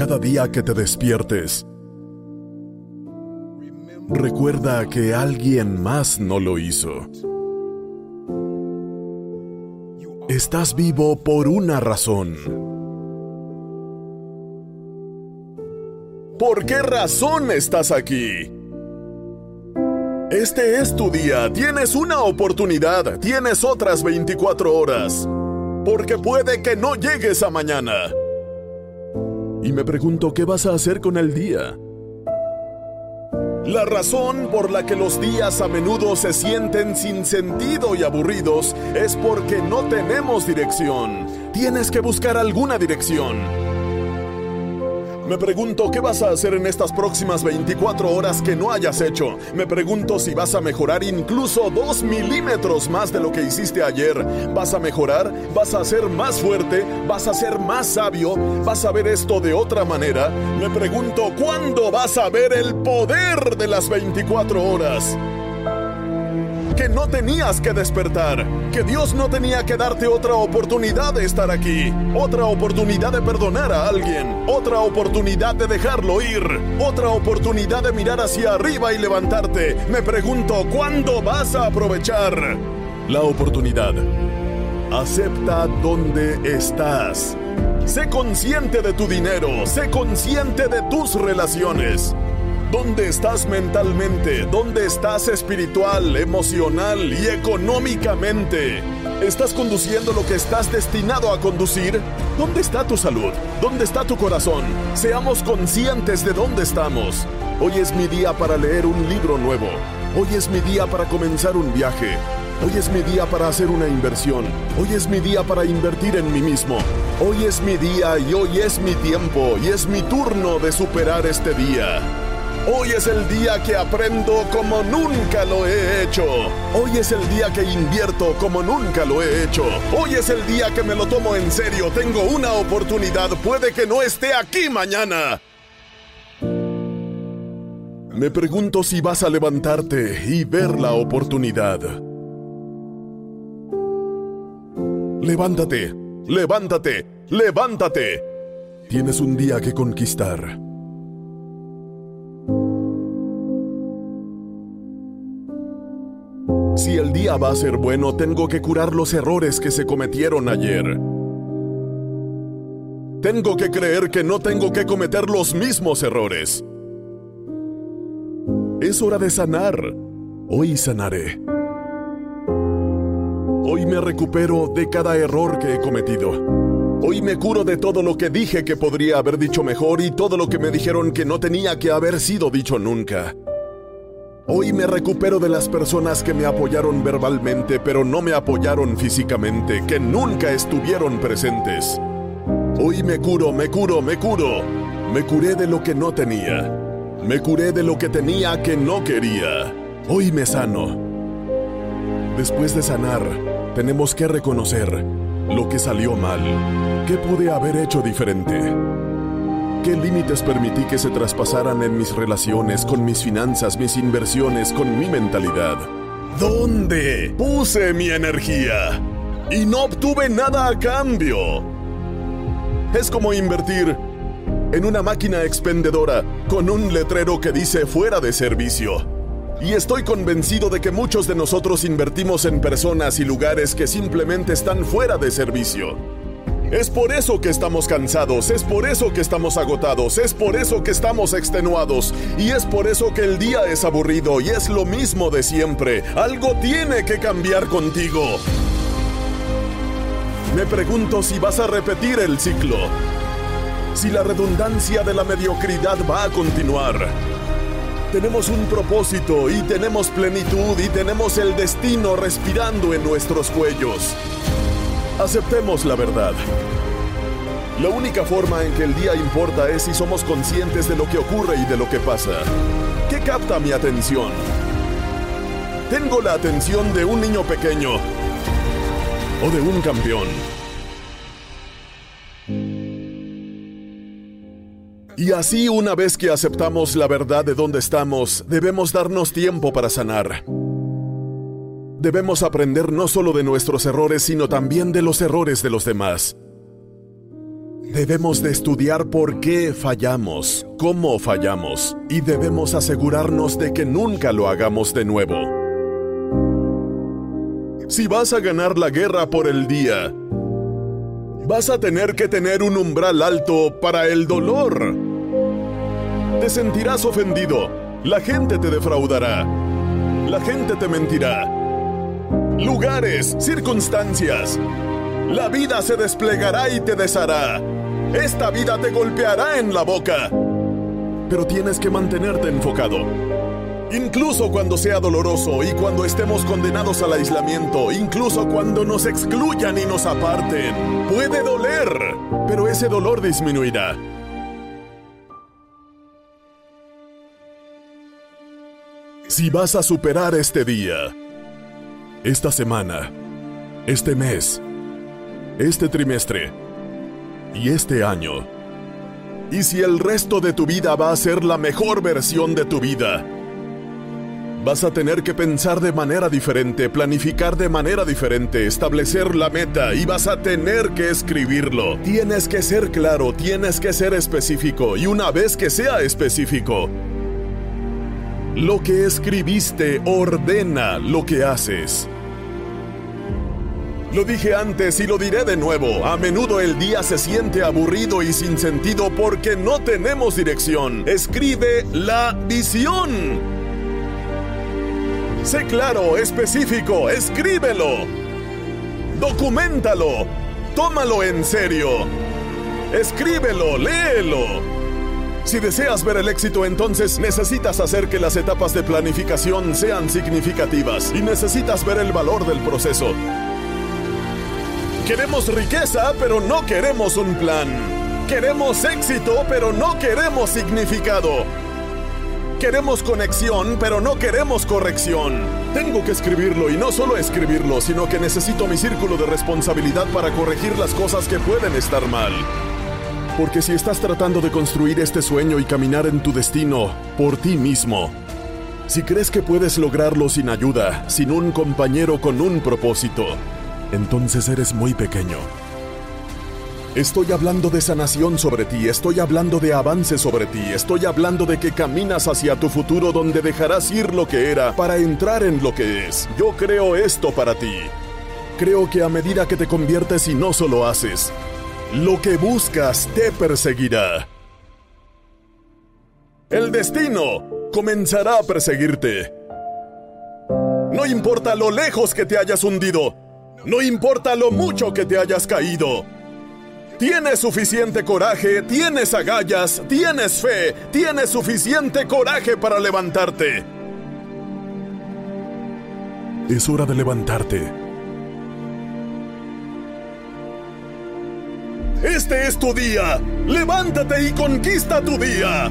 Cada día que te despiertes, recuerda que alguien más no lo hizo. Estás vivo por una razón. ¿Por qué razón estás aquí? Este es tu día, tienes una oportunidad, tienes otras 24 horas, porque puede que no llegues a mañana. Y me pregunto qué vas a hacer con el día. La razón por la que los días a menudo se sienten sin sentido y aburridos es porque no tenemos dirección. Tienes que buscar alguna dirección. Me pregunto qué vas a hacer en estas próximas 24 horas que no hayas hecho. Me pregunto si vas a mejorar incluso 2 milímetros más de lo que hiciste ayer. ¿Vas a mejorar? ¿Vas a ser más fuerte? ¿Vas a ser más sabio? ¿Vas a ver esto de otra manera? Me pregunto cuándo vas a ver el poder de las 24 horas que no tenías que despertar, que Dios no tenía que darte otra oportunidad de estar aquí, otra oportunidad de perdonar a alguien, otra oportunidad de dejarlo ir, otra oportunidad de mirar hacia arriba y levantarte. Me pregunto, ¿cuándo vas a aprovechar la oportunidad? Acepta dónde estás. Sé consciente de tu dinero, sé consciente de tus relaciones. ¿Dónde estás mentalmente? ¿Dónde estás espiritual, emocional y económicamente? ¿Estás conduciendo lo que estás destinado a conducir? ¿Dónde está tu salud? ¿Dónde está tu corazón? Seamos conscientes de dónde estamos. Hoy es mi día para leer un libro nuevo. Hoy es mi día para comenzar un viaje. Hoy es mi día para hacer una inversión. Hoy es mi día para invertir en mí mismo. Hoy es mi día y hoy es mi tiempo y es mi turno de superar este día. Hoy es el día que aprendo como nunca lo he hecho. Hoy es el día que invierto como nunca lo he hecho. Hoy es el día que me lo tomo en serio. Tengo una oportunidad. Puede que no esté aquí mañana. Me pregunto si vas a levantarte y ver la oportunidad. Levántate, levántate, levántate. Tienes un día que conquistar. Si el día va a ser bueno, tengo que curar los errores que se cometieron ayer. Tengo que creer que no tengo que cometer los mismos errores. Es hora de sanar. Hoy sanaré. Hoy me recupero de cada error que he cometido. Hoy me curo de todo lo que dije que podría haber dicho mejor y todo lo que me dijeron que no tenía que haber sido dicho nunca. Hoy me recupero de las personas que me apoyaron verbalmente pero no me apoyaron físicamente, que nunca estuvieron presentes. Hoy me curo, me curo, me curo. Me curé de lo que no tenía. Me curé de lo que tenía que no quería. Hoy me sano. Después de sanar, tenemos que reconocer lo que salió mal. ¿Qué pude haber hecho diferente? ¿Qué límites permití que se traspasaran en mis relaciones, con mis finanzas, mis inversiones, con mi mentalidad? ¿Dónde puse mi energía? Y no obtuve nada a cambio. Es como invertir en una máquina expendedora con un letrero que dice fuera de servicio. Y estoy convencido de que muchos de nosotros invertimos en personas y lugares que simplemente están fuera de servicio. Es por eso que estamos cansados, es por eso que estamos agotados, es por eso que estamos extenuados y es por eso que el día es aburrido y es lo mismo de siempre. Algo tiene que cambiar contigo. Me pregunto si vas a repetir el ciclo, si la redundancia de la mediocridad va a continuar. Tenemos un propósito y tenemos plenitud y tenemos el destino respirando en nuestros cuellos. Aceptemos la verdad. La única forma en que el día importa es si somos conscientes de lo que ocurre y de lo que pasa. ¿Qué capta mi atención? ¿Tengo la atención de un niño pequeño o de un campeón? Y así una vez que aceptamos la verdad de dónde estamos, debemos darnos tiempo para sanar. Debemos aprender no solo de nuestros errores, sino también de los errores de los demás. Debemos de estudiar por qué fallamos, cómo fallamos, y debemos asegurarnos de que nunca lo hagamos de nuevo. Si vas a ganar la guerra por el día, vas a tener que tener un umbral alto para el dolor. Te sentirás ofendido, la gente te defraudará, la gente te mentirá lugares, circunstancias. La vida se desplegará y te deshará. Esta vida te golpeará en la boca. Pero tienes que mantenerte enfocado. Incluso cuando sea doloroso y cuando estemos condenados al aislamiento, incluso cuando nos excluyan y nos aparten, puede doler, pero ese dolor disminuirá. Si vas a superar este día, esta semana, este mes, este trimestre y este año. Y si el resto de tu vida va a ser la mejor versión de tu vida, vas a tener que pensar de manera diferente, planificar de manera diferente, establecer la meta y vas a tener que escribirlo. Tienes que ser claro, tienes que ser específico y una vez que sea específico, lo que escribiste ordena lo que haces. Lo dije antes y lo diré de nuevo, a menudo el día se siente aburrido y sin sentido porque no tenemos dirección. Escribe la visión. Sé claro, específico, escríbelo. Documentalo. Tómalo en serio. Escríbelo, léelo. Si deseas ver el éxito, entonces necesitas hacer que las etapas de planificación sean significativas y necesitas ver el valor del proceso. Queremos riqueza, pero no queremos un plan. Queremos éxito, pero no queremos significado. Queremos conexión, pero no queremos corrección. Tengo que escribirlo y no solo escribirlo, sino que necesito mi círculo de responsabilidad para corregir las cosas que pueden estar mal. Porque si estás tratando de construir este sueño y caminar en tu destino por ti mismo, si crees que puedes lograrlo sin ayuda, sin un compañero con un propósito, entonces eres muy pequeño. Estoy hablando de sanación sobre ti, estoy hablando de avance sobre ti, estoy hablando de que caminas hacia tu futuro donde dejarás ir lo que era para entrar en lo que es. Yo creo esto para ti. Creo que a medida que te conviertes y no solo haces, lo que buscas te perseguirá. El destino comenzará a perseguirte. No importa lo lejos que te hayas hundido, no importa lo mucho que te hayas caído. Tienes suficiente coraje, tienes agallas, tienes fe, tienes suficiente coraje para levantarte. Es hora de levantarte. Este es tu día. Levántate y conquista tu día.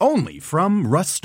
Only from Rust